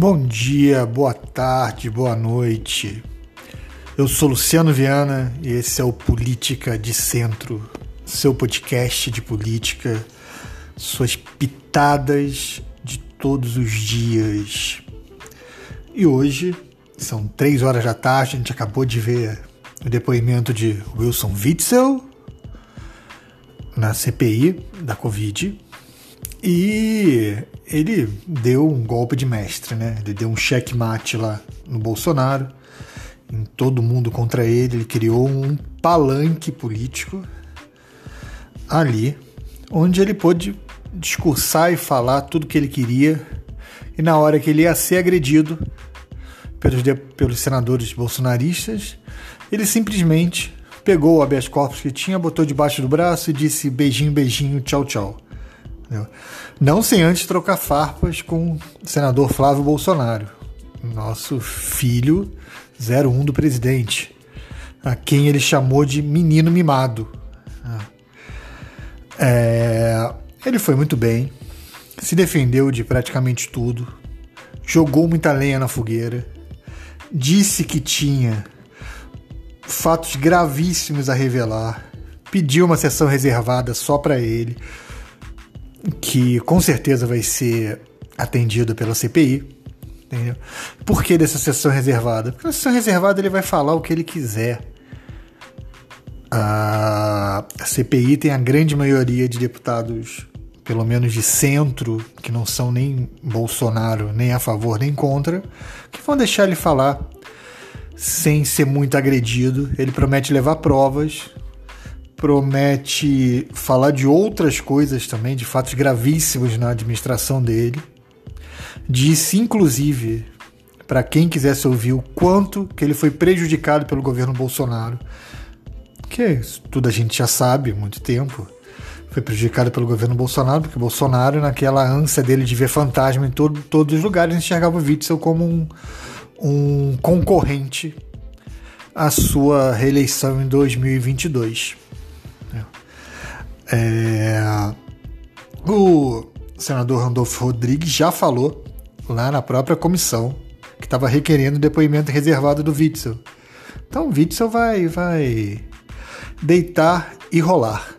Bom dia, boa tarde, boa noite. Eu sou Luciano Viana e esse é o Política de Centro, seu podcast de política, suas pitadas de todos os dias. E hoje são três horas da tarde, a gente acabou de ver o depoimento de Wilson Witzel na CPI da Covid e ele deu um golpe de mestre, né? Ele deu um checkmate lá no Bolsonaro, em todo mundo contra ele. Ele criou um palanque político ali, onde ele pôde discursar e falar tudo que ele queria. E na hora que ele ia ser agredido pelos, pelos senadores bolsonaristas, ele simplesmente pegou o habeas corpus que tinha, botou debaixo do braço e disse beijinho, beijinho, tchau, tchau. Não sem antes trocar farpas com o senador Flávio Bolsonaro, nosso filho 01 do presidente, a quem ele chamou de menino mimado. Ah. É, ele foi muito bem, se defendeu de praticamente tudo, jogou muita lenha na fogueira, disse que tinha fatos gravíssimos a revelar, pediu uma sessão reservada só para ele que com certeza vai ser atendido pela CPI. Entendeu? Por que dessa sessão reservada? Porque na sessão reservada ele vai falar o que ele quiser. A CPI tem a grande maioria de deputados, pelo menos de centro, que não são nem Bolsonaro, nem a favor, nem contra, que vão deixar ele falar sem ser muito agredido. Ele promete levar provas, promete falar de outras coisas também, de fatos gravíssimos na administração dele. Disse, inclusive, para quem quisesse ouvir o quanto que ele foi prejudicado pelo governo Bolsonaro, que tudo a gente já sabe há muito tempo, foi prejudicado pelo governo Bolsonaro, porque Bolsonaro, naquela ânsia dele de ver fantasma em todo, todos os lugares, enxergava o Witzel como um, um concorrente à sua reeleição em 2022. É, o senador Randolfo Rodrigues já falou lá na própria comissão que estava requerendo depoimento reservado do Witzel. Então o Witzel vai, vai deitar e rolar.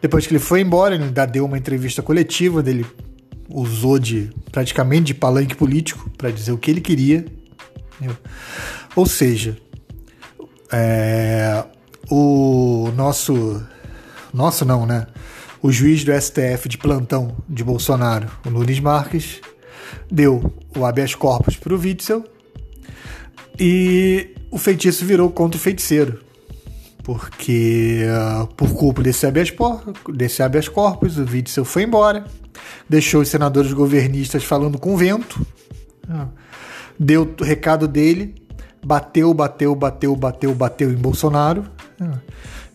Depois que ele foi embora, ele ainda deu uma entrevista coletiva dele usou de praticamente de palanque político para dizer o que ele queria. Entendeu? Ou seja, é, o nosso nosso não, né? O juiz do STF de plantão de Bolsonaro, o Nunes Marques, deu o habeas corpus para o Witzel e o feitiço virou contra o feiticeiro. Porque, uh, por culpa desse habeas, desse habeas corpus, o Witzel foi embora, deixou os senadores governistas falando com vento, uh, deu o recado dele, bateu, bateu, bateu, bateu, bateu em Bolsonaro.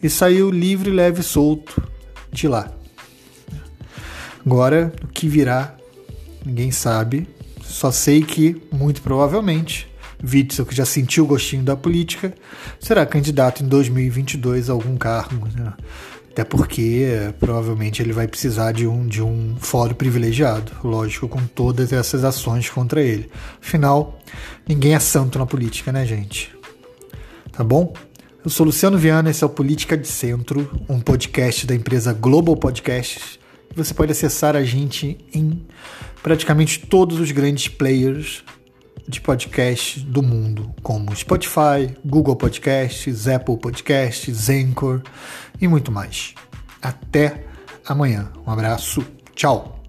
E saiu livre, leve e solto de lá. Agora, o que virá, ninguém sabe. Só sei que, muito provavelmente, Witzel, que já sentiu o gostinho da política, será candidato em 2022 a algum cargo. Né? Até porque provavelmente ele vai precisar de um, de um fórum privilegiado, lógico, com todas essas ações contra ele. Afinal, ninguém é santo na política, né, gente? Tá bom? Eu sou Luciano Viana, esse é o Política de Centro, um podcast da empresa Global Podcasts. Você pode acessar a gente em praticamente todos os grandes players de podcast do mundo, como Spotify, Google Podcasts, Apple Podcasts, Anchor e muito mais. Até amanhã. Um abraço. Tchau.